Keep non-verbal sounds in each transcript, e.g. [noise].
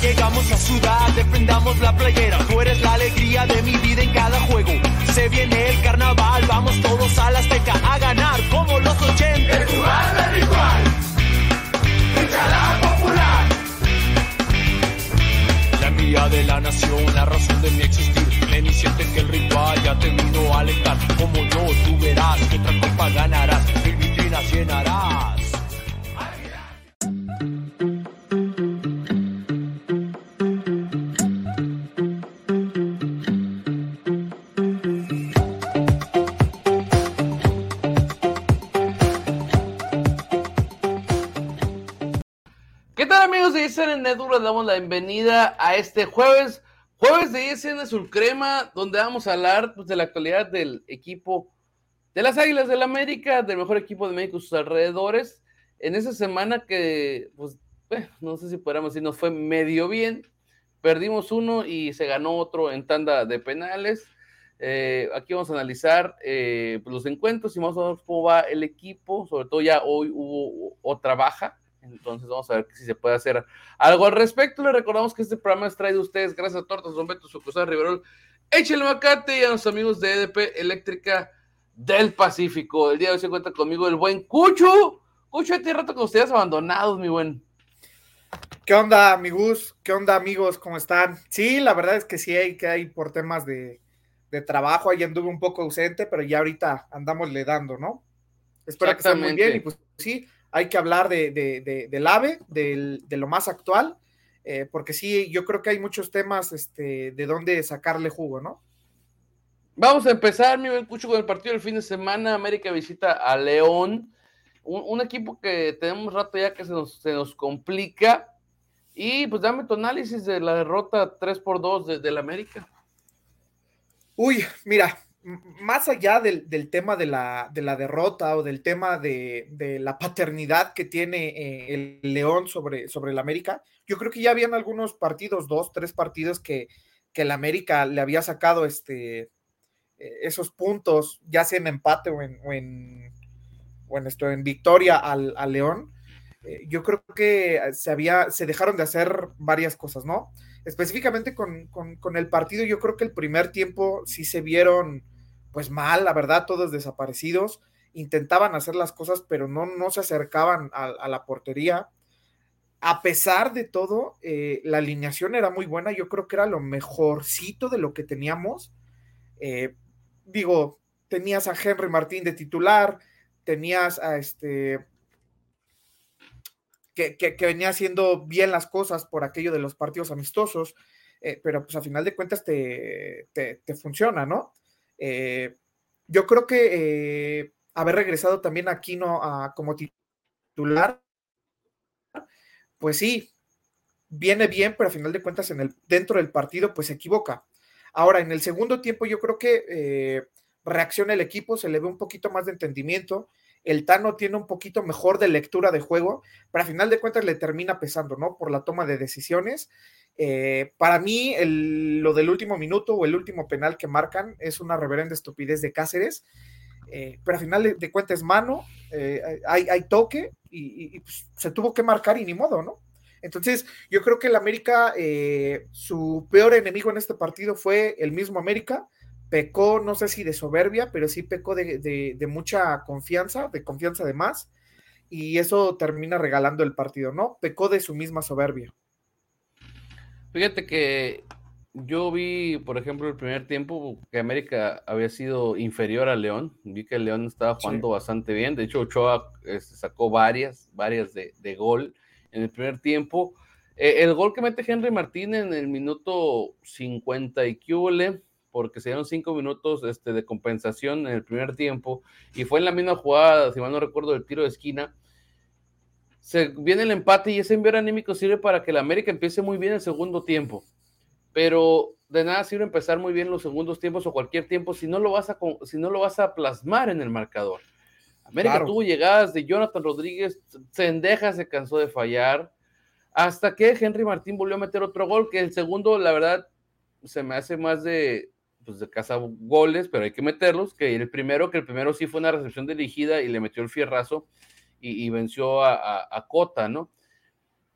llegamos a Ciudad, defendamos la playera. Tú eres la alegría de mi vida en cada juego. Se viene el carnaval, vamos todos a la Azteca a ganar como los 80. El jugar del ritual, popular. La mía de la nación, la razón de mi existir. Ven y siente que el ritual ya te vino a alentar. Como yo, tú verás que otra copa ganarás, mil vitrinas llenarás. Tal amigos de ESN Network? Les damos la bienvenida a este jueves, jueves de ESN Sulcrema, donde vamos a hablar pues, de la actualidad del equipo de las Águilas del América, del mejor equipo de México y sus alrededores. En esa semana que, pues, eh, no sé si podríamos decir, nos fue medio bien. Perdimos uno y se ganó otro en tanda de penales. Eh, aquí vamos a analizar eh, pues, los encuentros y vamos a ver cómo va el equipo. Sobre todo ya hoy hubo otra baja. Entonces vamos a ver si se puede hacer algo al respecto. Les recordamos que este programa es traído a ustedes gracias a Tortas Don Beto, Sucursal Riverol, Échale Macate y a los amigos de EDP Eléctrica del Pacífico. El día de hoy se encuentra conmigo el buen Cucho. Cucho, este rato con ustedes abandonados, mi buen. ¿Qué onda, amigos? ¿Qué onda, amigos? ¿Cómo están? Sí, la verdad es que sí hay que hay por temas de, de trabajo. Ahí anduve un poco ausente, pero ya ahorita andamos le dando, ¿no? Espero que estén muy bien y pues sí, hay que hablar de, de, de, del AVE, del, de lo más actual, eh, porque sí, yo creo que hay muchos temas este, de dónde sacarle jugo, ¿no? Vamos a empezar, mi buen Cucho, con el partido del fin de semana. América visita a León, un, un equipo que tenemos rato ya que se nos, se nos, complica. Y pues dame tu análisis de la derrota 3 por 2 de, del América. Uy, mira, más allá del, del tema de la, de la, derrota o del tema de, de la paternidad que tiene eh, el León sobre, sobre el América, yo creo que ya habían algunos partidos, dos, tres partidos que, que el América le había sacado este, esos puntos, ya sea en empate o en, o en, esto, en victoria al, al León. Eh, yo creo que se, había, se dejaron de hacer varias cosas, ¿no? Específicamente con, con el partido, yo creo que el primer tiempo sí se vieron pues mal, la verdad, todos desaparecidos, intentaban hacer las cosas, pero no, no se acercaban a, la portería. A pesar de todo, eh, la alineación era muy buena, yo creo que era lo mejorcito de lo que teníamos. Eh, digo, tenías a Henry Martín de titular, tenías a este... Que venía haciendo bien las cosas por aquello de los partidos amistosos, eh, pero pues a final de cuentas te, te, te funciona, ¿no? Eh, yo creo que eh, haber regresado también aquí no a, como titular, pues sí, viene bien, pero a final de cuentas en el, dentro del partido pues se equivoca. Ahora, en el segundo tiempo yo creo que eh, reacciona el equipo, se le ve un poquito más de entendimiento, el Tano tiene un poquito mejor de lectura de juego, pero a final de cuentas le termina pesando, ¿no? Por la toma de decisiones. Eh, para mí, lo del último minuto o el último penal que marcan es una reverenda estupidez de Cáceres, eh, pero a final de, cuentas mano, eh, hay, toque y, pues, se tuvo que marcar y ni modo, ¿no? Entonces, yo creo que el América, su peor enemigo en este partido fue el mismo América, pecó, no sé si de soberbia, pero sí pecó de, de, mucha confianza, de confianza de más, y eso termina regalando el partido, ¿no? Pecó de su misma soberbia. Fíjate que yo vi, por ejemplo, el primer tiempo que América había sido inferior a León, vi que León estaba jugando sí. bastante bien, de hecho Ochoa eh, sacó varias, varias de, de, gol en el primer tiempo. Eh, el gol que mete Henry Martín en el minuto 50 y QL, porque se dieron cinco minutos este, de compensación en el primer tiempo y fue en la misma jugada, si mal no recuerdo, del tiro de esquina. Se viene el empate y ese envío anímico sirve para que el América empiece muy bien el segundo tiempo. Pero de nada sirve empezar muy bien los segundos tiempos o cualquier tiempo si no lo vas a, si no lo vas a plasmar en el marcador. América tuvo llegadas de Jonathan Rodríguez, Sendeja se cansó de fallar, hasta que Henry Martín volvió a meter otro gol, que el segundo, la verdad, se me hace más de, pues de casa goles, pero hay que meterlos, que el primero, que el primero sí fue una recepción dirigida y le metió el fierrazo y, venció a, Cota, ¿no?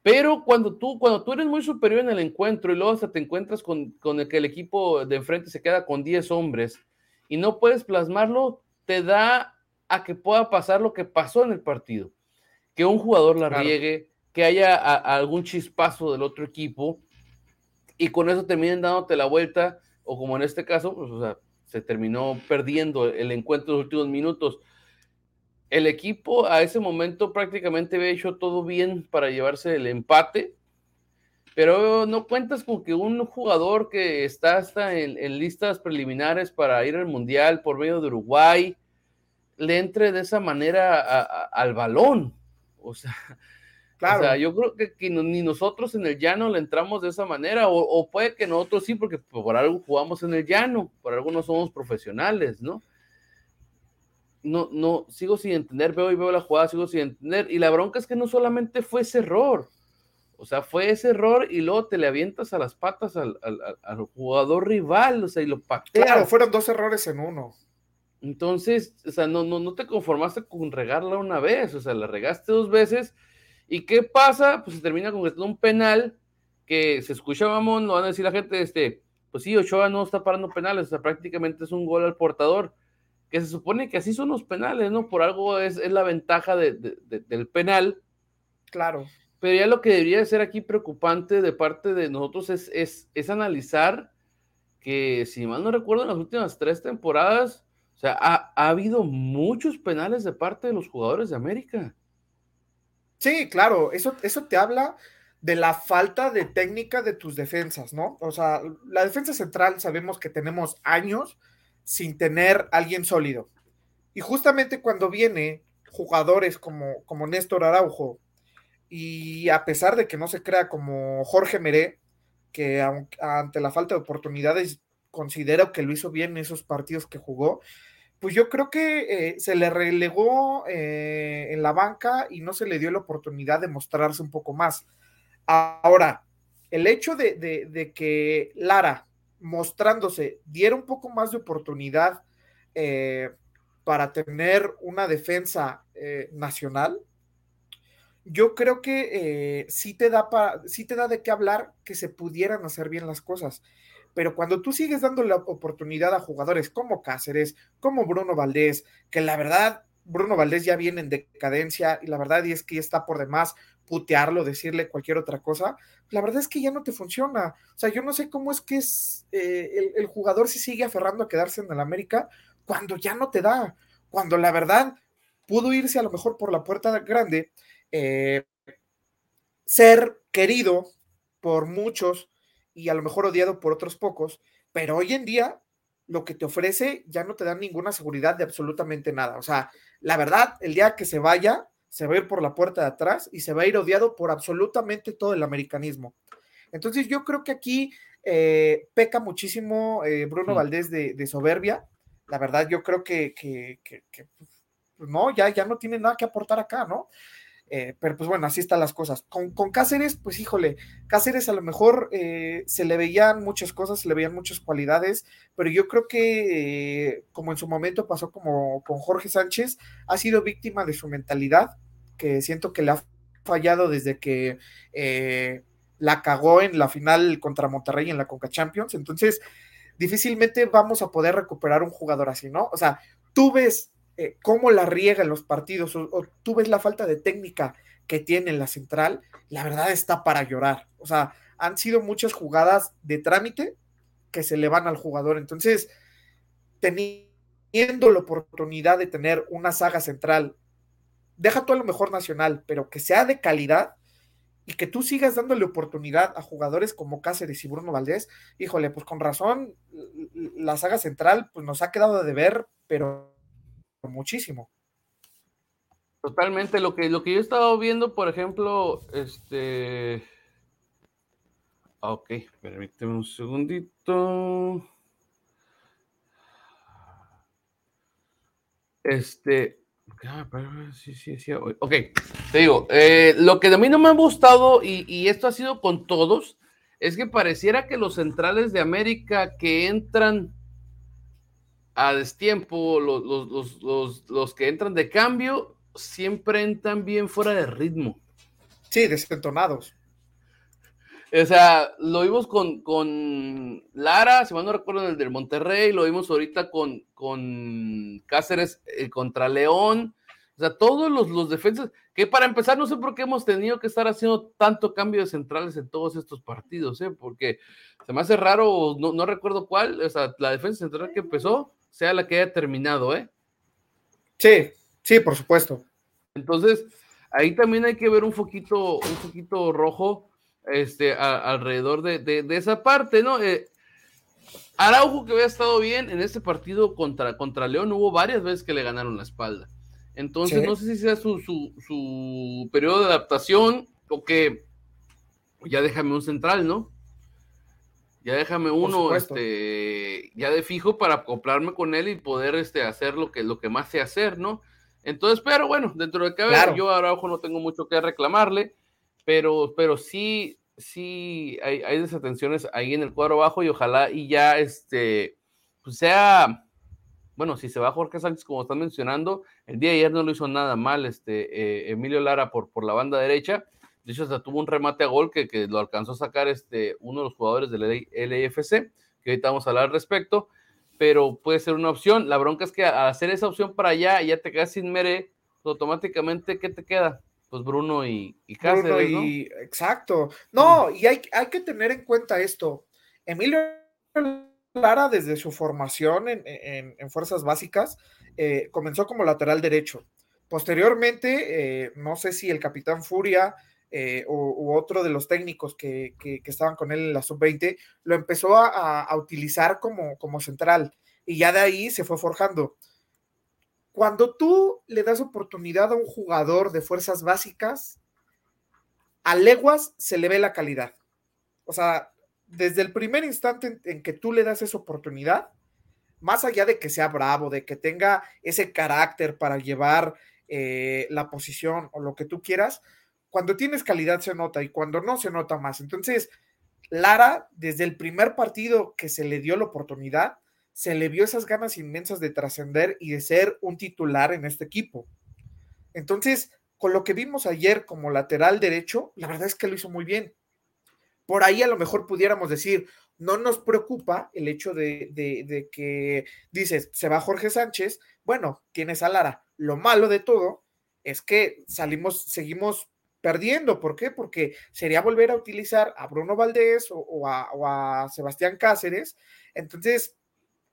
Pero cuando tú, cuando tú eres muy superior en el encuentro y luego hasta te encuentras con, con el que el equipo de enfrente se queda con 10 hombres y no puedes plasmarlo, te da a que pueda pasar lo que pasó en el partido. Que un jugador la riegue, que haya algún chispazo del otro equipo y con eso terminen dándote la vuelta, o como en este caso, pues, o sea, se terminó perdiendo el encuentro en los últimos minutos el equipo a ese momento prácticamente había hecho todo bien para llevarse el empate, pero no cuentas con que un jugador que está hasta en, listas preliminares para ir al Mundial por medio de Uruguay le entre de esa manera al balón. O sea, claro. yo creo que, ni nosotros en el llano le entramos de esa manera, o, o, puede que nosotros sí, porque por algo jugamos en el llano, por algo no somos profesionales, ¿no? No, no, sigo sin entender, veo y veo la jugada, sigo sin entender. Y la bronca es que no solamente fue ese error, o sea, fue ese error y luego te le avientas a las patas al, jugador rival, o sea, y lo pateas. Claro, fueron dos errores en uno. Entonces, o sea, no, no, no te conformaste con regarla una vez, o sea, la regaste dos veces. ¿Y qué pasa? Pues se termina concretando un penal que se escucha, vamos, no van a decir la gente, este, pues sí, Ochoa no está parando penales, o sea, prácticamente es un gol al portador que se supone que así son los penales, ¿no? Por algo es, la ventaja del penal. Claro. Pero ya lo que debería ser aquí preocupante de parte de nosotros es, es, analizar que, si mal no recuerdo, en las últimas tres temporadas, o sea, ha, habido muchos penales de parte de los jugadores de América. Sí, claro, eso, eso te habla de la falta de técnica de tus defensas, ¿no? O sea, la defensa central sabemos que tenemos años sin tener alguien sólido. Y justamente cuando viene jugadores como, como Néstor Araujo, y a pesar de que no se crea como Jorge Meré, que ante la falta de oportunidades considero que lo hizo bien en esos partidos que jugó, pues yo creo que eh, se le relegó eh, en la banca y no se le dio la oportunidad de mostrarse un poco más. Ahora, el hecho de, de que Lara mostrándose, diera un poco más de oportunidad eh, para tener una defensa eh, nacional, yo creo que eh, sí, te da sí te da de qué hablar que se pudieran hacer bien las cosas. Pero cuando tú sigues dando la oportunidad a jugadores como Cáceres, como Bruno Valdés, que la verdad, Bruno Valdés ya viene en decadencia y la verdad es que está por demás putearlo, decirle cualquier otra cosa, la verdad es que ya no te funciona. O sea, yo no sé cómo es que es eh, el, jugador si sigue aferrando a quedarse en el América cuando ya no te da, cuando la verdad pudo irse a lo mejor por la puerta grande, eh, ser querido por muchos y a lo mejor odiado por otros pocos, pero hoy en día lo que te ofrece ya no te da ninguna seguridad de absolutamente nada. O sea, la verdad, el día que se vaya, se va a ir por la puerta de atrás y se va a ir odiado por absolutamente todo el americanismo. Entonces yo creo que aquí eh, peca muchísimo eh, Bruno Valdés de, soberbia. La verdad yo creo que, pues, no, ya, ya no tiene nada que aportar acá, ¿no? Eh, pero pues bueno, así están las cosas. Con, con Cáceres, pues híjole, Cáceres a lo mejor se le veían muchas cosas, se le veían muchas cualidades, pero yo creo que como en su momento pasó como con Jorge Sánchez, ha sido víctima de su mentalidad que siento que le ha fallado desde que eh, la cagó en la final contra Monterrey en la Conca Champions. Entonces, difícilmente vamos a poder recuperar un jugador así, ¿no? O sea, tú ves eh, cómo la riega en los partidos o, tú ves la falta de técnica que tiene en la central, la verdad está para llorar. O sea, han sido muchas jugadas de trámite que se le van al jugador. Entonces, teniendo la oportunidad de tener una saga central deja tú a lo mejor nacional, pero que sea de calidad y que tú sigas dándole oportunidad a jugadores como Cáceres y Bruno Valdés, híjole, pues con razón, la saga central pues nos ha quedado de ver, pero muchísimo. Totalmente, lo que, lo que yo he estado viendo, por ejemplo, este... Ah, ok, permíteme un segundito. Este, sí, sí, sí, ok, te digo, eh, lo que a mí no me ha gustado, y, y, esto ha sido con todos, es que pareciera que los centrales de América que entran a destiempo, los, los, los, los que entran de cambio, siempre entran bien fuera de ritmo. Sí, desentonados. O sea, lo vimos con, con Lara, si mal no recuerdo, el del Monterrey, lo vimos ahorita con, con Cáceres eh, contra León. O sea, todos los, los defensas, que para empezar, no sé por qué hemos tenido que estar haciendo tanto cambio de centrales en todos estos partidos, ¿eh? porque se me hace raro, no, no recuerdo cuál, o sea, la defensa central que empezó sea la que haya terminado, ¿eh? Sí, sí, por supuesto. Entonces, ahí también hay que ver un poquito, un poquito rojo este, alrededor de, esa parte, ¿no? Eh, Araujo que había estado bien en este partido contra, contra León, hubo varias veces que le ganaron la espalda. Entonces, no sé si sea su, su, su, periodo de adaptación o que ya déjame un central, ¿no? Ya déjame uno, este, ya de fijo para acoplarme con él y poder este, hacer lo que, lo que más sé hacer, ¿no? Entonces, pero bueno, dentro de cada yo a Araujo no tengo mucho que reclamarle pero, pero sí, sí hay, hay, desatenciones ahí en el cuadro bajo y ojalá y ya este, pues sea, bueno, si se va Jorge Sánchez como están mencionando, el día de ayer no lo hizo nada mal este, eh, Emilio Lara por, por la banda derecha, de hecho hasta tuvo un remate a gol que, que lo alcanzó a sacar este, uno de los jugadores del LFC, que ahorita vamos a hablar al respecto, pero puede ser una opción, la bronca es que al hacer esa opción para allá, ya te quedas sin mere, automáticamente, ¿qué te queda? pues Bruno y, y Cáceres, Bruno y, Exacto. No, y hay, hay, que tener en cuenta esto. Emilio Lara, desde su formación en, fuerzas básicas, eh, comenzó como lateral derecho. Posteriormente, eh, no sé si el capitán Furia eh, u, otro de los técnicos que, estaban con él en la sub-20 lo empezó a, a, utilizar como, como central y ya de ahí se fue forjando. Cuando tú le das oportunidad a un jugador de fuerzas básicas, a leguas se le ve la calidad. O sea, desde el primer instante en, que tú le das esa oportunidad, más allá de que sea bravo, de que tenga ese carácter para llevar eh, la posición o lo que tú quieras, cuando tienes calidad se nota y cuando no se nota más. Entonces, Lara, desde el primer partido que se le dio la oportunidad, se le vio esas ganas inmensas de trascender y de ser un titular en este equipo. Entonces, con lo que vimos ayer como lateral derecho, la verdad es que lo hizo muy bien. Por ahí a lo mejor pudiéramos decir, no nos preocupa el hecho de, que dices, se va Jorge Sánchez, bueno, tienes a Lara. Lo malo de todo es que salimos, seguimos perdiendo. ¿Por qué? Porque sería volver a utilizar a Bruno Valdés o, a, a Sebastián Cáceres. Entonces,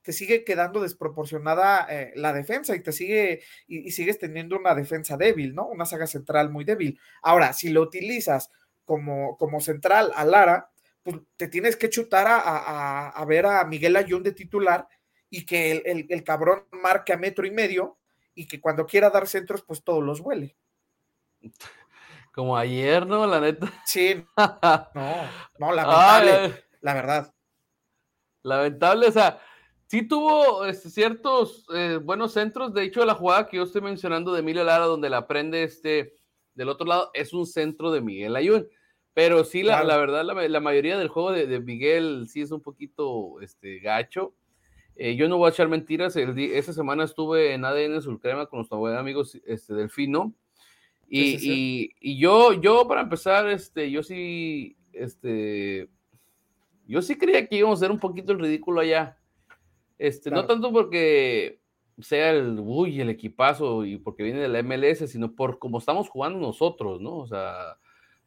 te sigue quedando desproporcionada eh, la defensa y te sigue y, sigues teniendo una defensa débil, ¿no? Una saga central muy débil. Ahora, si lo utilizas como, como central a Lara, pues te tienes que chutar a, ver a Miguel Ayun de titular y que el, el, cabrón marque a metro y medio y que cuando quiera dar centros, pues todos los huele. [laughs] Como ayer, ¿no? La neta. Sí. [laughs] No, no, lamentable, la verdad. Lamentable, o sea, sí tuvo este, ciertos eh, buenos centros. De hecho, la jugada que yo estoy mencionando de Emilio Lara, donde la prende este del otro lado, es un centro de Miguel Ayun. Pero sí, la, la verdad, la, mayoría del juego de, Miguel sí es un poquito este, gacho. Eh, yo no voy a echar mentiras. El esa semana estuve en ADN Sulcrema con nuestros amigos este, Delfino. Y, y, y, yo, yo, para empezar, este, yo sí, este, yo sí creía que íbamos a hacer un poquito el ridículo allá. Este, No tanto porque sea el, uy, el equipazo y porque viene de la MLS, sino por cómo estamos jugando nosotros, ¿no? O sea,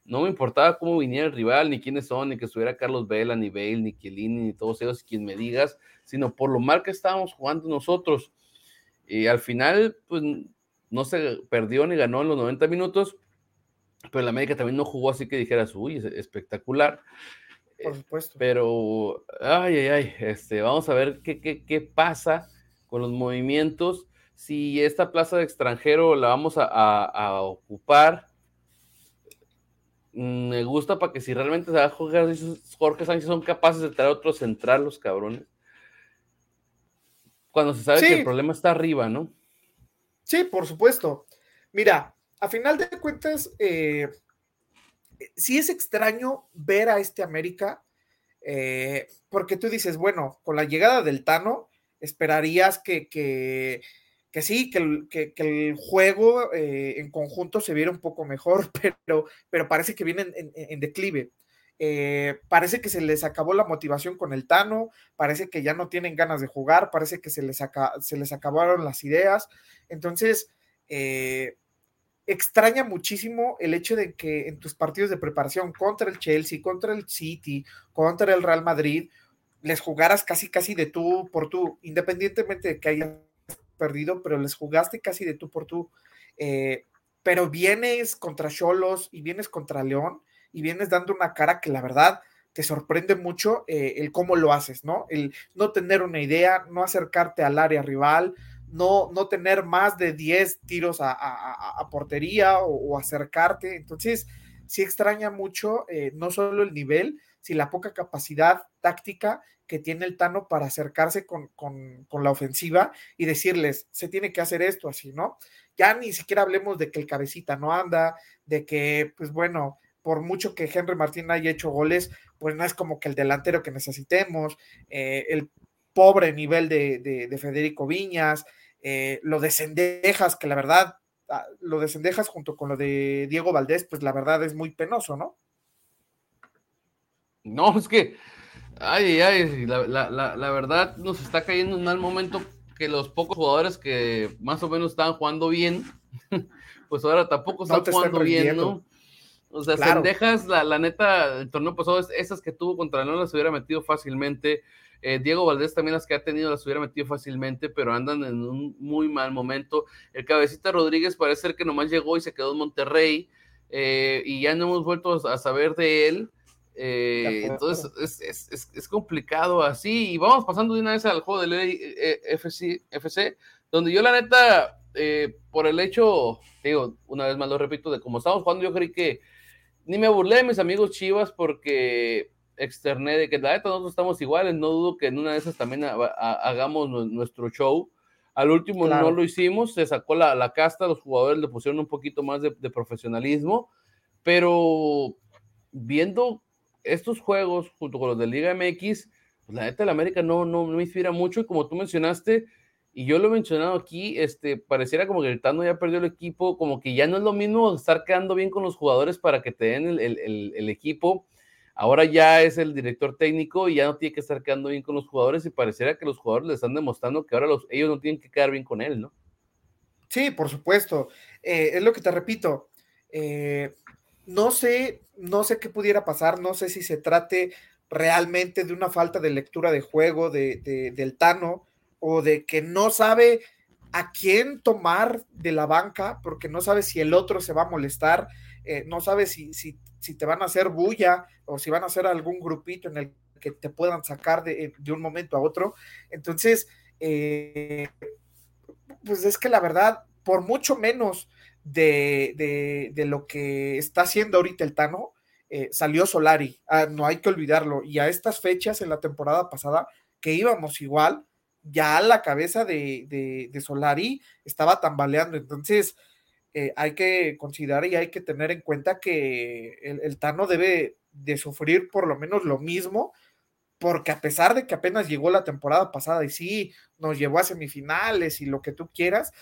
no me importaba cómo viniera el rival, ni quiénes son, ni que estuviera Carlos Vela, ni Bale, ni Chiellini, ni todos ellos, quien me digas, sino por lo mal que estábamos jugando nosotros. Y al final, pues, no se perdió ni ganó en los 90 minutos, pero el América también no jugó así que dijeras, uy, es espectacular. Por supuesto. Pero, ay, ay, ay, este, vamos a ver qué, qué, qué pasa con los movimientos. si esta plaza de extranjero la vamos a, ocupar. Mm, me gusta para que si realmente se va a jugar, Jorge Sánchez son capaces de traer otro central, los cabrones. Cuando se sabe que el problema está arriba, ¿no? Sí, por supuesto. Mira, a final de cuentas, eh, sí es extraño ver a este América, eh, porque tú dices, bueno, con la llegada del Tano, esperarías que, que, sí, que el, que, el juego eh, en conjunto se viera un poco mejor, [laughs] pero, pero parece que viene en, declive. Eh, parece que se les acabó la motivación con el Tano, parece que ya no tienen ganas de jugar, parece que se les, se les acabaron las ideas. Entonces, eh, extraña muchísimo el hecho de que en tus partidos de preparación contra el Chelsea, contra el City, contra el Real Madrid, les jugaras casi casi de tú por tú, independientemente de que hayas perdido, pero les jugaste casi de tú por tú. Eh, pero vienes contra Cholos y vienes contra León y vienes dando una cara que la verdad te sorprende mucho eh, el cómo lo haces, ¿no? El no tener una idea, no acercarte al área rival, no, no tener más de 10 tiros a, portería o, acercarte. Entonces, sí extraña mucho eh, no solo el nivel, sino la poca capacidad táctica que tiene el Tano para acercarse con, la ofensiva y decirles, se tiene que hacer esto así, ¿no? Ya ni siquiera hablemos de que el cabecita no anda, de que, pues bueno, por mucho que Henry Martín haya hecho goles, pues no es como que el delantero que necesitemos, eh, el pobre nivel de, de Federico Viñas, eh, lo de Cendejas, que la verdad, ah, lo de Cendejas junto con lo de Diego Valdés, pues la verdad es muy penoso, ¿no? No, es que, ay, ay, la, la, verdad nos está cayendo un mal momento que los pocos jugadores que más o menos estaban jugando bien, [laughs] pues ahora tampoco están jugando bien, ¿no? O sea, Cendejas, la, la, neta, el torneo pasado, esas que tuvo contra el León las hubiera metido fácilmente. Eh, Diego Valdés también las que ha tenido las hubiera metido fácilmente, pero andan en un muy mal momento. El cabecita Rodríguez parece ser que nomás llegó y se quedó en Monterrey eh, y ya no hemos vuelto a saber de él. Eh, entonces es, complicado así. Y vamos pasando de una vez al juego del FC, FC donde yo la neta, por el hecho, digo, una vez más lo repito, de cómo estamos jugando, yo creí que ni me burlé de mis amigos Chivas porque externé de que la neta nosotros estamos iguales, no dudo que en una de esas también hagamos nuestro show. Al último no lo hicimos, se sacó la, casta, los jugadores le pusieron un poquito más de, profesionalismo, pero viendo estos juegos junto con los de Liga MX, pues la neta el América no, no, me inspira mucho y como tú mencionaste, y yo lo he mencionado aquí, este, pareciera como que el Tano ya perdió el equipo, como que ya no es lo mismo estar quedando bien con los jugadores para que te den el equipo Ahora ya es el director técnico y ya no tiene que estar quedando bien con los jugadores y pareciera que los jugadores le están demostrando que ahora los, ellos no tienen que quedar bien con él, ¿no? Sí, por supuesto. Eh, es lo que te repito. Eh, no sé, no sé qué pudiera pasar, no sé si se trate realmente de una falta de lectura de juego de, del Tano o de que no sabe a quién tomar de la banca porque no sabe si el otro se va a molestar, eh, no sabe si, si si te van a hacer bulla o si van a hacer algún grupito en el que te puedan sacar de, eh, un momento a otro. Entonces, eh, pues es que la verdad, por mucho menos de, lo que está haciendo ahorita el Tano, salió Solari, ah, no hay que olvidarlo, y a estas fechas en la temporada pasada, que íbamos igual, ya la cabeza de, de Solari estaba tambaleando, entonces, eh, hay que considerar y hay que tener en cuenta que el, Tano debe de sufrir por lo menos lo mismo, porque a pesar de que apenas llegó la temporada pasada y sí, nos llevó a semifinales y lo que tú quieras,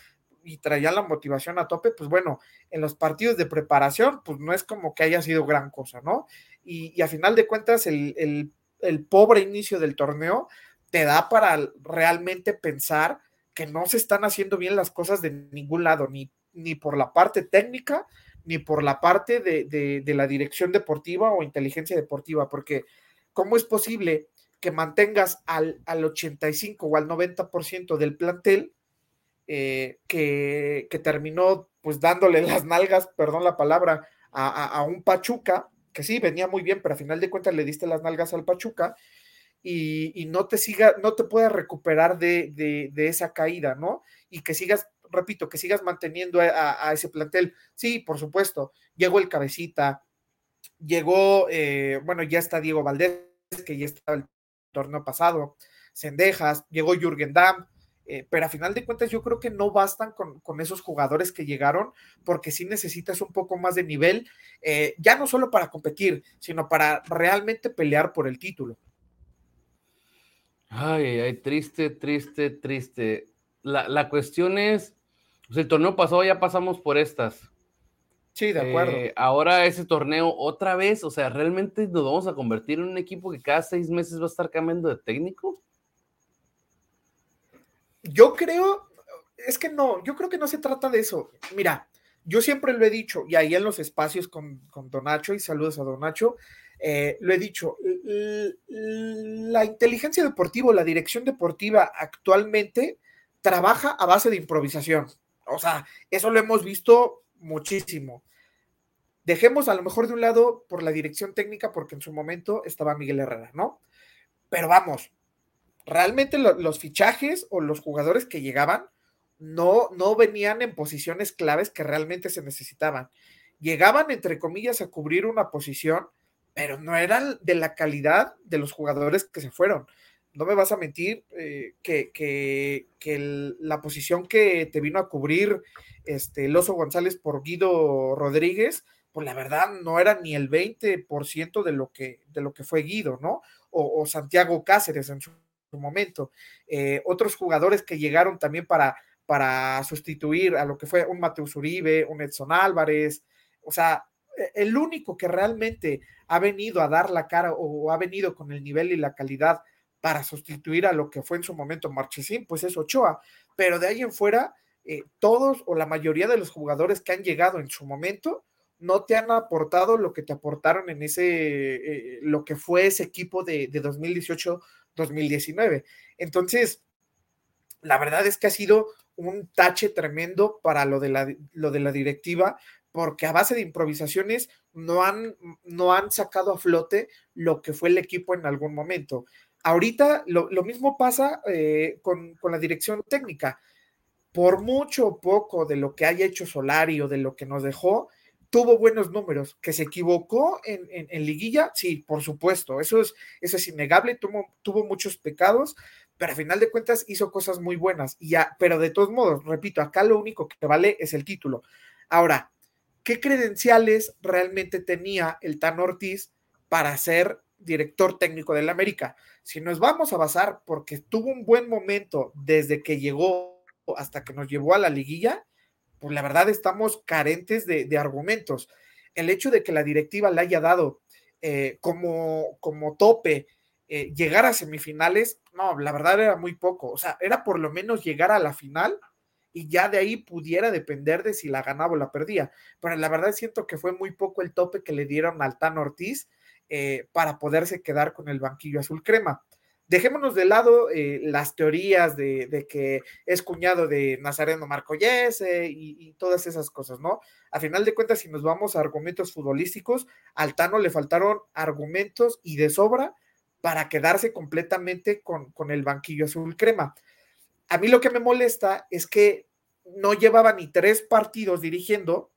y traía la motivación a tope, pues bueno, en los partidos de preparación, pues no es como que haya sido gran cosa, ¿no? Y, a final de cuentas, el, el pobre inicio del torneo te da para realmente pensar que no se están haciendo bien las cosas de ningún lado, ni ni por la parte técnica, ni por la parte de, la dirección deportiva o inteligencia deportiva, porque ¿cómo es posible que mantengas al, al 85 o al 90% del plantel eh, que, terminó pues dándole [laughs] las nalgas, perdón la palabra, a, un Pachuca, que sí, venía muy bien, pero a final de cuentas le diste las nalgas al Pachuca, y, no te siga, no te puedas recuperar de, esa caída, ¿no? Y que sigas, repito, que sigas manteniendo a, ese plantel. Sí, por supuesto, llegó el cabecita, llegó, eh, bueno, ya está Diego Valdés, que ya estaba el torneo pasado, Cendejas, llegó Jürgen Damm, eh, pero a final de cuentas yo creo que no bastan con, esos jugadores que llegaron, porque sí necesitas un poco más de nivel, eh, ya no solo para competir, sino para realmente pelear por el título. Ay, ay, triste, triste, triste. La, cuestión es, pues el torneo pasado ya pasamos por estas. Sí, de acuerdo. Eh, ahora ese torneo otra vez, o sea, ¿realmente nos vamos a convertir en un equipo que cada seis meses va a estar cambiando de técnico? Yo creo, es que no, yo creo que no se trata de eso. Mira, yo siempre lo he dicho, y ahí en los espacios con, con Donacho, y saludos a Donacho, eh, lo he dicho, la inteligencia deportiva, la dirección deportiva actualmente trabaja a base de improvisación. O sea, eso lo hemos visto muchísimo. Dejemos a lo mejor de un lado por la dirección técnica, porque en su momento estaba Miguel Herrera, ¿no? Pero vamos, realmente los fichajes o los jugadores que llegaban no, no venían en posiciones claves que realmente se necesitaban. Llegaban, entre comillas, a cubrir una posición, pero no eran de la calidad de los jugadores que se fueron. No me vas a mentir eh, que, que, la posición que te vino a cubrir este, el Oso González por Guido Rodríguez, pues la verdad no era ni el 20% de lo que, de lo que fue Guido, ¿no? O, Santiago Cáceres en su momento. Eh, otros jugadores que llegaron también para, para sustituir a lo que fue un Mateus Uribe, un Edson Álvarez, o sea, el único que realmente ha venido a dar la cara o ha venido con el nivel y la calidad para sustituir a lo que fue en su momento Marchesín, pues es Ochoa, pero de ahí en fuera, eh, todos o la mayoría de los jugadores que han llegado en su momento no te han aportado lo que te aportaron en ese, eh, lo que fue ese equipo de, de 2018 2019. Entonces, la verdad es que ha sido un tache tremendo para lo de la, lo de la directiva, porque a base de improvisaciones no han, no han sacado a flote lo que fue el equipo en algún momento. Ahorita lo, mismo pasa eh, con, la dirección técnica. Por mucho o poco de lo que haya hecho Solari o de lo que nos dejó, tuvo buenos números, que se equivocó en, en, liguilla, sí, por supuesto, eso es, eso es innegable, tuvo, tuvo muchos pecados, pero a final de cuentas hizo cosas muy buenas, y ya, pero de todos modos, repito, acá lo único que vale es el título. Ahora, ¿qué credenciales realmente tenía el Tan Ortiz para ser director técnico del América? Si nos vamos a basar porque tuvo un buen momento desde que llegó hasta que nos llevó a la liguilla, pues la verdad estamos carentes de, argumentos. El hecho de que la directiva le haya dado eh, como, como tope eh, llegar a semifinales, no, la verdad era muy poco. O sea, era por lo menos llegar a la final y ya de ahí pudiera depender de si la ganaba o la perdía. Pero la verdad siento que fue muy poco el tope que le dieron al Tan Ortiz eh, para poderse quedar con el banquillo azul crema dejémonos de lado eh, las teorías de, que es cuñado de Nazareno Marcoyese y, y, todas esas cosas, ¿no? A final de cuentas, si nos vamos a argumentos futbolísticos, al Tano le faltaron argumentos y de sobra para quedarse completamente con, con el banquillo azul crema. A mí lo que me molesta es que no llevaba ni tres partidos dirigiendo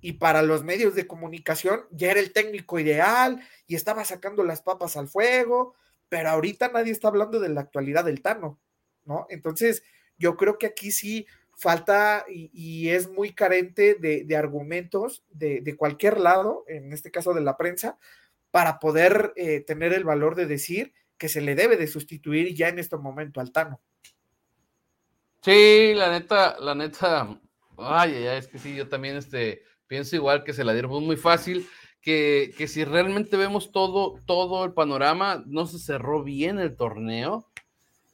y para los medios de comunicación ya era el técnico ideal y estaba sacando las papas al fuego pero ahorita nadie está hablando de la actualidad del Tano, ¿no? Entonces, yo creo que aquí sí falta y, es muy carente de, argumentos de, cualquier lado, en este caso de la prensa, para poder eh, tener el valor de decir que se le debe de sustituir ya en este momento al Tano. Sí, la neta, la neta, ay, ay, es que sí, yo también este, pienso igual que se la dieron muy fácil que, si realmente vemos todo, todo el panorama, no se cerró bien el torneo.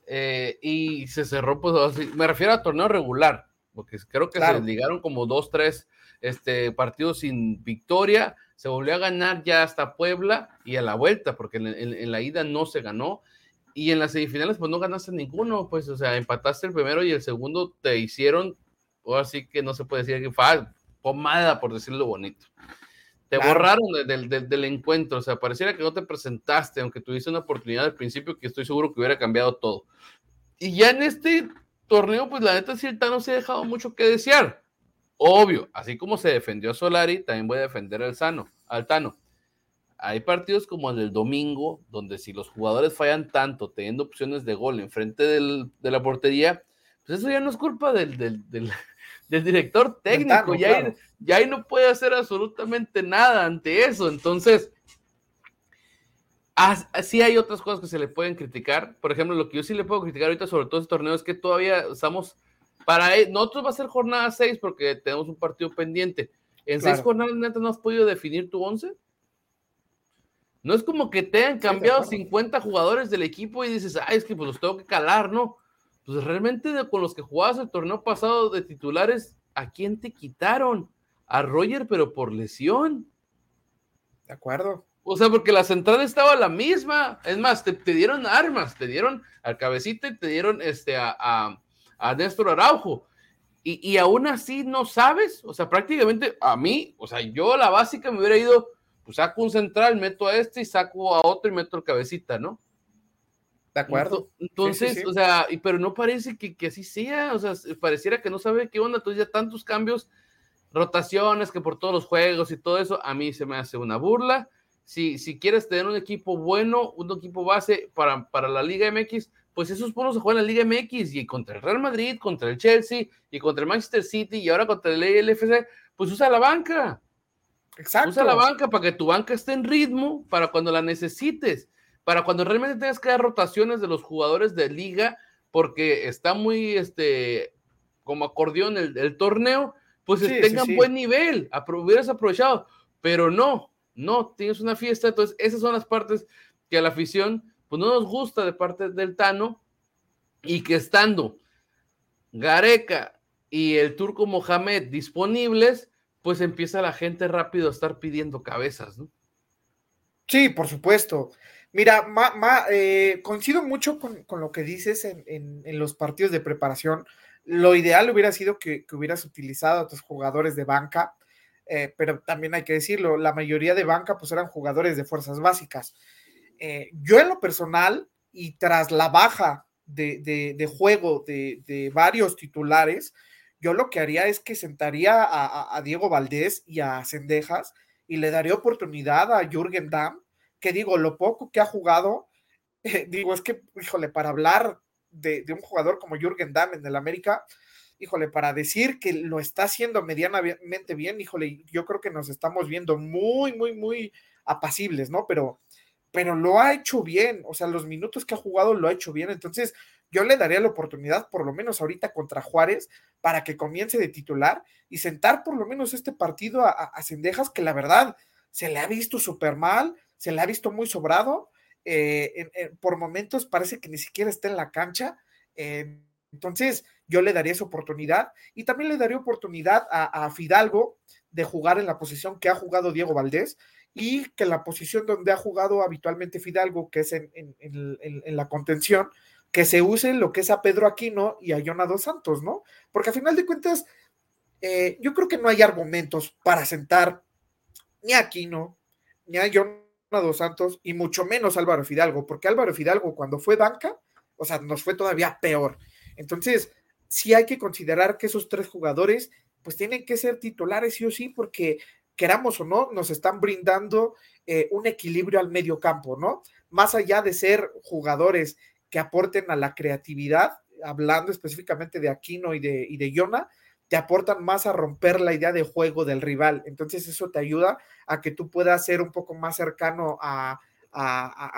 Eh, y se cerró, pues así, me refiero a torneo regular, porque creo que se ligaron como dos, tres este, partidos sin victoria, se volvió a ganar ya hasta Puebla y a la vuelta, porque en, la ida no se ganó, y en las semifinales pues no ganaste ninguno, pues o sea, empataste el primero y el segundo te hicieron, o así que no se puede decir que fue pomada, por decirlo bonito. Te borraron del encuentro, o sea, pareciera que no te presentaste, aunque tuviste una oportunidad al principio que estoy seguro que hubiera cambiado todo. Y ya en este torneo, pues la neta, sí, el Tano se ha dejado mucho que desear. Obvio, así como se defendió a Solari, también voy a defender al Sano, al Tano. Hay partidos como el del domingo, donde si los jugadores fallan tanto, teniendo opciones de gol enfrente del, de la portería, pues eso ya no es culpa del, del del [laughs] director técnico. ya, ahí, no puede hacer absolutamente nada ante eso. Entonces, sí hay otras cosas que se le pueden criticar. Por ejemplo, lo que yo sí le puedo criticar ahorita sobre todo este torneo es que todavía estamos para e, nosotros va a ser jornada 6 porque tenemos un partido pendiente. En seis jornadas neta no has podido definir tu 11. No es como que te han cambiado 50 jugadores del equipo y dices, ay, es que pues los tengo que calar, ¿no? pues realmente con los que jugabas el torneo pasado de titulares, ¿a quién te quitaron? A Roger, pero por lesión. De acuerdo. O sea, porque la central estaba la misma. Es más, te, dieron armas, te dieron al cabecita y te dieron este, a, a, Néstor Araujo. Y, y, aún así no sabes. O sea, prácticamente a mí, o sea, yo la básica me hubiera ido, pues saco un central, meto a este y saco a otro y meto al cabecita, ¿no? De acuerdo. Entonces, o sea, pero no parece que, que, así sea, o sea, pareciera que no sabe qué onda, entonces ya tantos cambios, rotaciones que por todos los juegos y todo eso, a mí se me hace una burla. Si, si quieres tener un equipo bueno, un equipo base para, para la Liga MX, pues esos bonos se juegan en la Liga MX y contra el Real Madrid, contra el Chelsea y contra el Manchester City y ahora contra el LFC, pues usa la banca. Exacto. Usa la banca para que tu banca esté en ritmo para cuando la necesites para cuando realmente tengas que dar rotaciones de los jugadores de liga, porque está muy, este, como acordeón el, torneo, pues tengan buen nivel, hubieras aprovechado, pero no, no, tienes una fiesta, entonces esas son las partes que a la afición, pues no nos gusta de parte del Tano, y que estando Gareca y el turco Mohamed disponibles, pues empieza la gente rápido a estar pidiendo cabezas, ¿no? Sí, por supuesto. Mira, ma, eh, coincido mucho con, lo que dices en, los partidos de preparación. Lo ideal hubiera sido que, hubieras utilizado a tus jugadores de banca, eh, pero también hay que decirlo, la mayoría de banca pues eran jugadores de fuerzas básicas. Eh, yo en lo personal y tras la baja de, juego de, varios titulares, yo lo que haría es que sentaría a, Diego Valdés y a Cendejas y le daría oportunidad a Jürgen Damm que digo, lo poco que ha jugado, [laughs] eh, digo, es que, híjole, para hablar de, un jugador como Jürgen Damm en el América, híjole, para decir que lo está haciendo medianamente bien, híjole, yo creo que nos estamos viendo muy, muy, muy apacibles, ¿no? Pero, pero lo ha hecho bien, o sea, los minutos que ha jugado lo ha hecho bien, entonces yo le daría la oportunidad, por lo menos ahorita contra Juárez, para que comience de titular y sentar por lo menos este partido a, Cendejas, que la verdad se le ha visto súper mal, se le ha visto muy sobrado, eh, por momentos parece que ni siquiera está en la cancha, eh, entonces yo le daría esa oportunidad y también le daría oportunidad a, Fidalgo de jugar en la posición que ha jugado Diego Valdés y que la posición donde ha jugado habitualmente Fidalgo, que es en, la contención, que se use lo que es a Pedro Aquino y a Jonado Santos, ¿no? Porque a final de cuentas, eh, yo creo que no hay argumentos para sentar ni a Aquino, ni a Jonado Santos y mucho menos Álvaro Fidalgo, porque Álvaro Fidalgo cuando fue banca, o sea, nos fue todavía peor. Entonces, sí hay que considerar que esos tres jugadores, pues tienen que ser titulares sí o sí, porque queramos o no, nos están brindando eh, un equilibrio al medio campo, ¿no? Más allá de ser jugadores que aporten a la creatividad, hablando específicamente de Aquino y de, y de Yona, te aportan más a romper la idea de juego del rival. Entonces eso te ayuda a que tú puedas ser un poco más cercano a,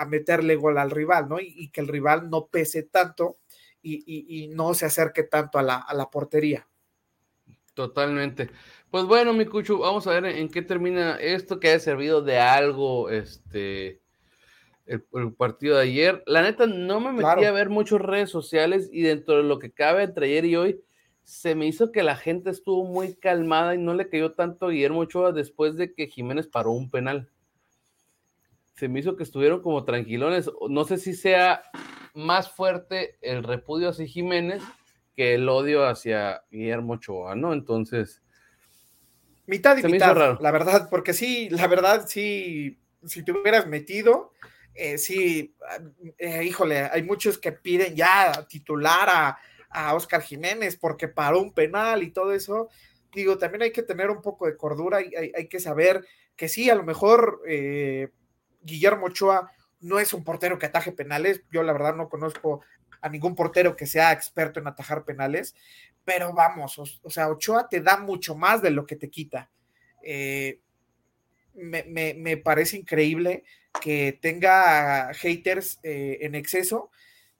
meterle gol al rival, ¿no? Y, que el rival no pese tanto y, no se acerque tanto a la, portería. Totalmente. Pues bueno, mi Cuchu, vamos a ver en qué termina esto que haya servido de algo este el, partido de ayer. La neta, no me metí a ver muchas redes sociales y dentro de lo que cabe entre ayer y hoy, se me hizo que la gente estuvo muy calmada y no le cayó tanto a Guillermo Ochoa después de que Jiménez paró un penal. Se me hizo que estuvieron como tranquilones. No sé si sea más fuerte el repudio hacia Jiménez que el odio hacia Guillermo Ochoa, ¿no? Entonces. Mitad y mitad, la verdad, porque sí, la verdad, sí, si te hubieras metido, eh, sí, eh, híjole, hay muchos que piden ya titular a, a Oscar Jiménez porque paró un penal y todo eso. Digo, también hay que tener un poco de cordura y hay, que saber que sí, a lo mejor eh, Guillermo Ochoa no es un portero que ataje penales. Yo la verdad no conozco a ningún portero que sea experto en atajar penales, pero vamos, o, sea, Ochoa te da mucho más de lo que te quita. Eh, me, parece increíble que tenga haters eh, en exceso,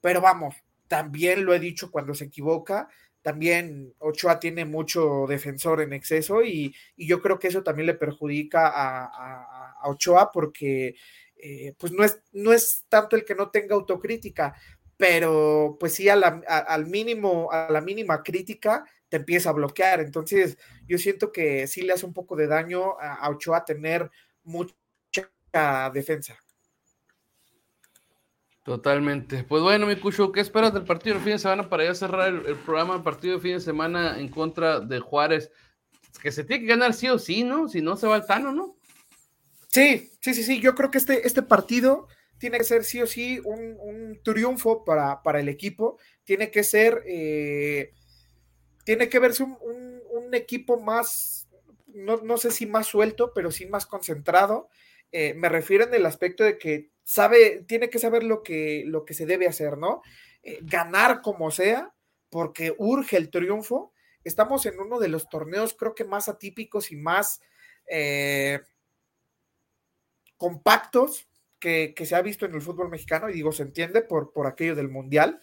pero vamos, también lo he dicho cuando se equivoca, también Ochoa tiene mucho defensor en exceso y, yo creo que eso también le perjudica a, a Ochoa porque eh, pues no es, no es tanto el que no tenga autocrítica, pero pues sí, a la, al mínimo, a la mínima crítica te empieza a bloquear. Entonces, yo siento que sí le hace un poco de daño a, Ochoa tener mucha defensa. Totalmente. Pues bueno, mi Cucho, ¿qué esperas del partido de fin de semana para ya cerrar el, programa? El partido de fin de semana en contra de Juárez, que se tiene que ganar sí o sí, ¿no? Si no se va al Tano, ¿no? Sí, sí, sí, sí. Yo creo que este, este partido tiene que ser sí o sí un, triunfo para, para, el equipo. Tiene que ser, eh, tiene que verse un, equipo más, no, sé si más suelto, pero sí más concentrado. Eh, me refiero en el aspecto de que sabe, tiene que saber lo que, lo que se debe hacer, ¿no? Eh, ganar como sea, porque urge el triunfo. Estamos en uno de los torneos, creo que más atípicos y más compactos que, se ha visto en el fútbol mexicano, y digo, se entiende por, por aquello del Mundial.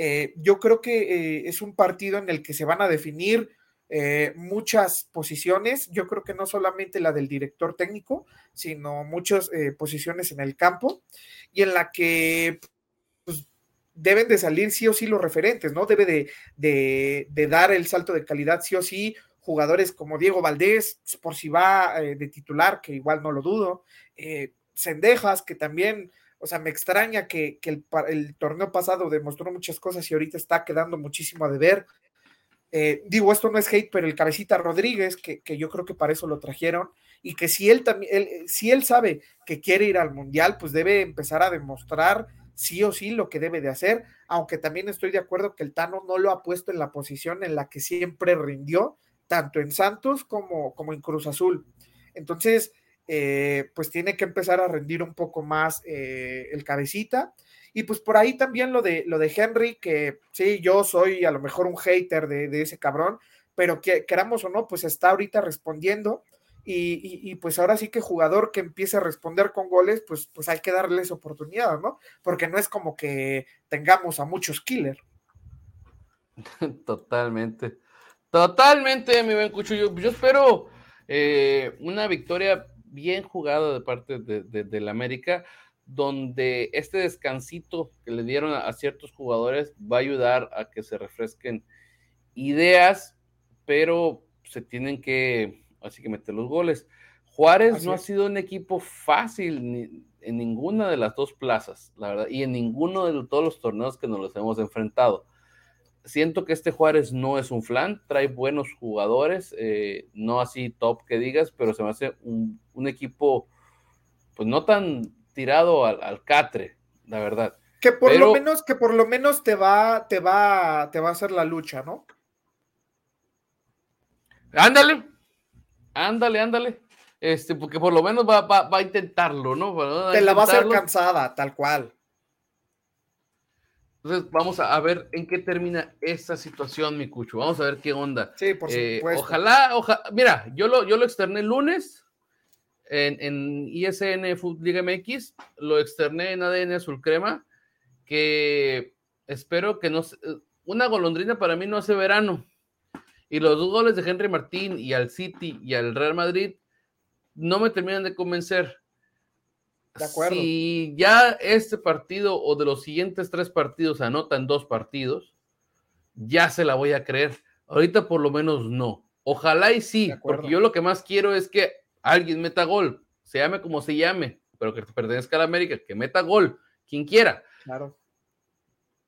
Eh, yo creo que eh, es un partido en el que se van a definir eh, muchas posiciones, yo creo que no solamente la del director técnico, sino muchas posiciones en el campo, y en la que pues, deben de salir sí o sí los referentes, ¿no? Debe de, de, dar el salto de calidad sí o sí jugadores como Diego Valdés, por si va de titular, que igual no lo dudo, Cendejas, que también, o sea, me extraña que, el, torneo pasado demostró muchas cosas y ahorita está quedando muchísimo a deber. Eh, digo, esto no es hate, pero el cabecita Rodríguez, que, yo creo que para eso lo trajeron, y que si él también, si él sabe que quiere ir al mundial, pues debe empezar a demostrar sí o sí lo que debe de hacer, aunque también estoy de acuerdo que el Tano no lo ha puesto en la posición en la que siempre rindió, tanto en Santos como, como en Cruz Azul. Entonces, eh, pues tiene que empezar a rendir un poco más eh, el cabecita. Y pues por ahí también lo de, lo de Henry, que sí, yo soy a lo mejor un hater de, ese cabrón, pero que queramos o no, pues está ahorita respondiendo. Y, pues ahora sí que jugador que empiece a responder con goles, pues, pues hay que darles oportunidad, ¿no? Porque no es como que tengamos a muchos killers. [laughs] Totalmente. Totalmente, mi buen Cucho. Yo, espero eh, una victoria bien jugado de parte de, la América, donde este descansito que le dieron a, ciertos jugadores va a ayudar a que se refresquen ideas, pero se tienen que, así que meter los goles. Juárez no ha sido un equipo fácil en ninguna de las dos plazas, la verdad, y en ninguno de todos los torneos que nos los hemos enfrentado siento que este Juárez no es un flan, trae buenos jugadores, eh, no así top que digas, pero se me hace un, equipo, pues no tan tirado al, catre, la verdad. Que por lo menos, que por lo menos te va, te va, te va a hacer la lucha, ¿no? Ándale, ándale, ándale. Este, porque por lo menos va, a intentarlo, ¿no? te la va a hacer cansada, tal cual. Entonces, vamos a, ver en qué termina esta situación, mi cucho. Vamos a ver qué onda. Sí, por eh, supuesto. ojalá, ojalá, mira, yo lo, yo lo externé el lunes en, en ISN Food Liga MX, lo externé en ADN Azul Crema, que espero que no. Una golondrina para mí no hace verano. Y los dos goles de Henry Martín y al City y al Real Madrid no me terminan de convencer. Si ya este partido o de los siguientes tres partidos anotan dos partidos, ya se la voy a creer. Ahorita por lo menos no. Ojalá y sí, porque yo lo que más quiero es que alguien meta gol, se llame como se llame, pero que pertenezca a la América, que meta gol, quien quiera. Claro.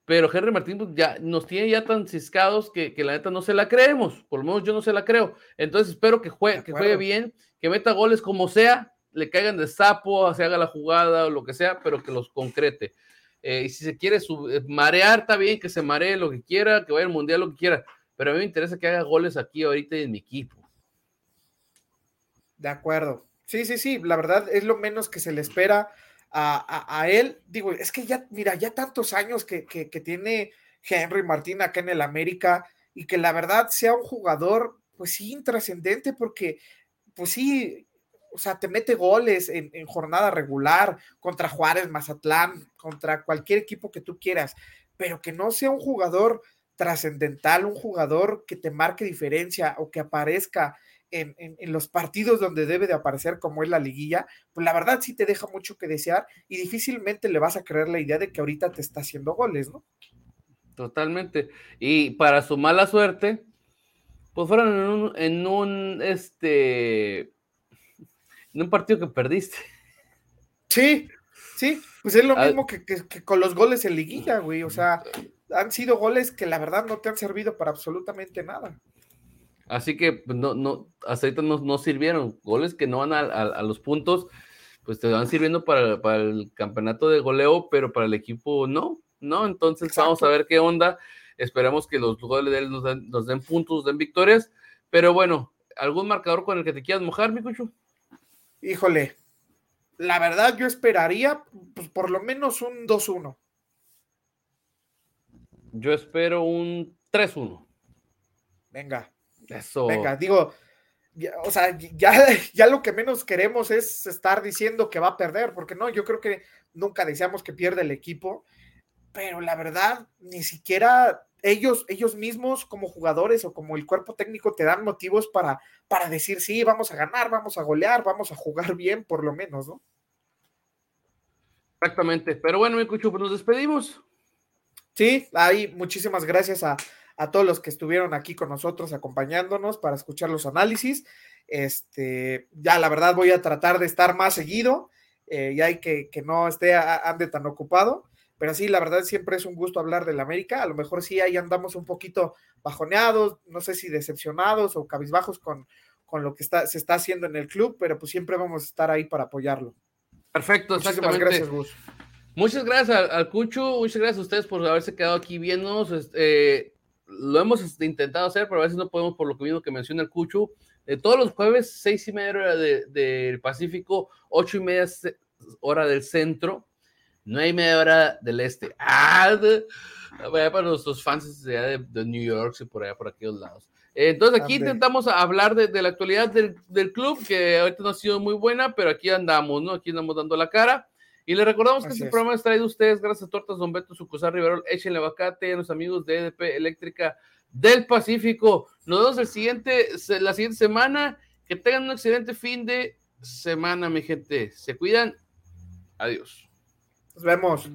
pero Henry Martín pues, ya nos tiene ya tan ciscados que, la neta no se la creemos, por lo menos yo no se la creo. Entonces espero que juegue, que juegue bien, que meta goles como sea, le caigan de sapo, se haga la jugada o lo que sea, pero que los concrete. Eh, y si se quiere eh, marear, está bien, que se maree lo que quiera, que vaya al mundial, lo que quiera, pero a mí me interesa que haga goles aquí ahorita en mi equipo. De acuerdo. Sí, sí, sí, la verdad es lo menos que se le espera a, él. Digo, es que ya, mira, ya tantos años que, tiene Henry Martín acá en el América y que la verdad sea un jugador, pues sí, intrascendente, porque, pues sí, o sea, te mete goles en, jornada regular contra Juárez, Mazatlán, contra cualquier equipo que tú quieras, pero que no sea un jugador trascendental, un jugador que te marque diferencia o que aparezca en, los partidos donde debe de aparecer, como es la liguilla, pues la verdad sí te deja mucho que desear y difícilmente le vas a creer la idea de que ahorita te está haciendo goles, ¿no? Totalmente. Y para su mala suerte, pues fueron en un, en un este, en un partido que perdiste. Sí, sí, pues es lo ah, mismo que, que con los goles en liguilla, güey. O sea, han sido goles que la verdad no te han servido para absolutamente nada. Así que pues, no, no, hasta ahorita no, sirvieron. Goles que no van a, los puntos, pues te van sirviendo para, para, el campeonato de goleo, pero para el equipo no, ¿no? Entonces vamos a ver qué onda. Esperemos que los goles de él nos den, nos den puntos, nos den victorias. Pero bueno, ¿algún marcador con el que te quieras mojar, mi cucho? Híjole, la verdad yo esperaría pues, por lo menos un 2-1. Yo espero un 3-1. Venga. Eso. Venga, digo, o sea, ya, ya lo que menos queremos es estar diciendo que va a perder, porque no, yo creo que nunca deseamos que pierda el equipo, pero la verdad, ni siquiera ellos, ellos mismos como jugadores o como el cuerpo técnico te dan motivos para, para decir, sí, vamos a ganar, vamos a golear, vamos a jugar bien, por lo menos, ¿no? Exactamente, pero bueno, mi cucho, pues nos despedimos. Sí, ahí muchísimas gracias a, a todos los que estuvieron aquí con nosotros acompañándonos para escuchar los análisis. Este, ya la verdad voy a tratar de estar más seguido, eh, ya hay que, que no esté ande tan ocupado, pero sí, la verdad siempre es un gusto hablar del América. A lo mejor sí ahí andamos un poquito bajoneados, no sé si decepcionados o cabizbajos con, con lo que está, se está haciendo en el club, pero pues siempre vamos a estar ahí para apoyarlo. Perfecto, Muchísimas gracias, Gus. Muchas gracias al, Cucho, muchas gracias a ustedes por haberse quedado aquí viéndonos. Este, lo hemos este, intentado hacer, pero a veces no podemos por lo que mismo que menciona el Cucho. de todos los jueves, seis y media hora del Pacífico, ocho y media hora del centro, no hay media hora del este. Ah, para nuestros fans de, de, New York y por allá, por aquellos lados. Entonces aquí intentamos hablar de, de la actualidad del, del, club, que ahorita no ha sido muy buena, pero aquí andamos, ¿no? Aquí andamos dando la cara. Y le recordamos que este programa es traído a ustedes gracias a Tortas Don Beto, Sucusar Riverol, Échenle Abacate, a los amigos de EDP Eléctrica del Pacífico. Nos vemos el siguiente, la siguiente semana. Que tengan un excelente fin de semana, mi gente. Se cuidan. Adiós. Nos vemos.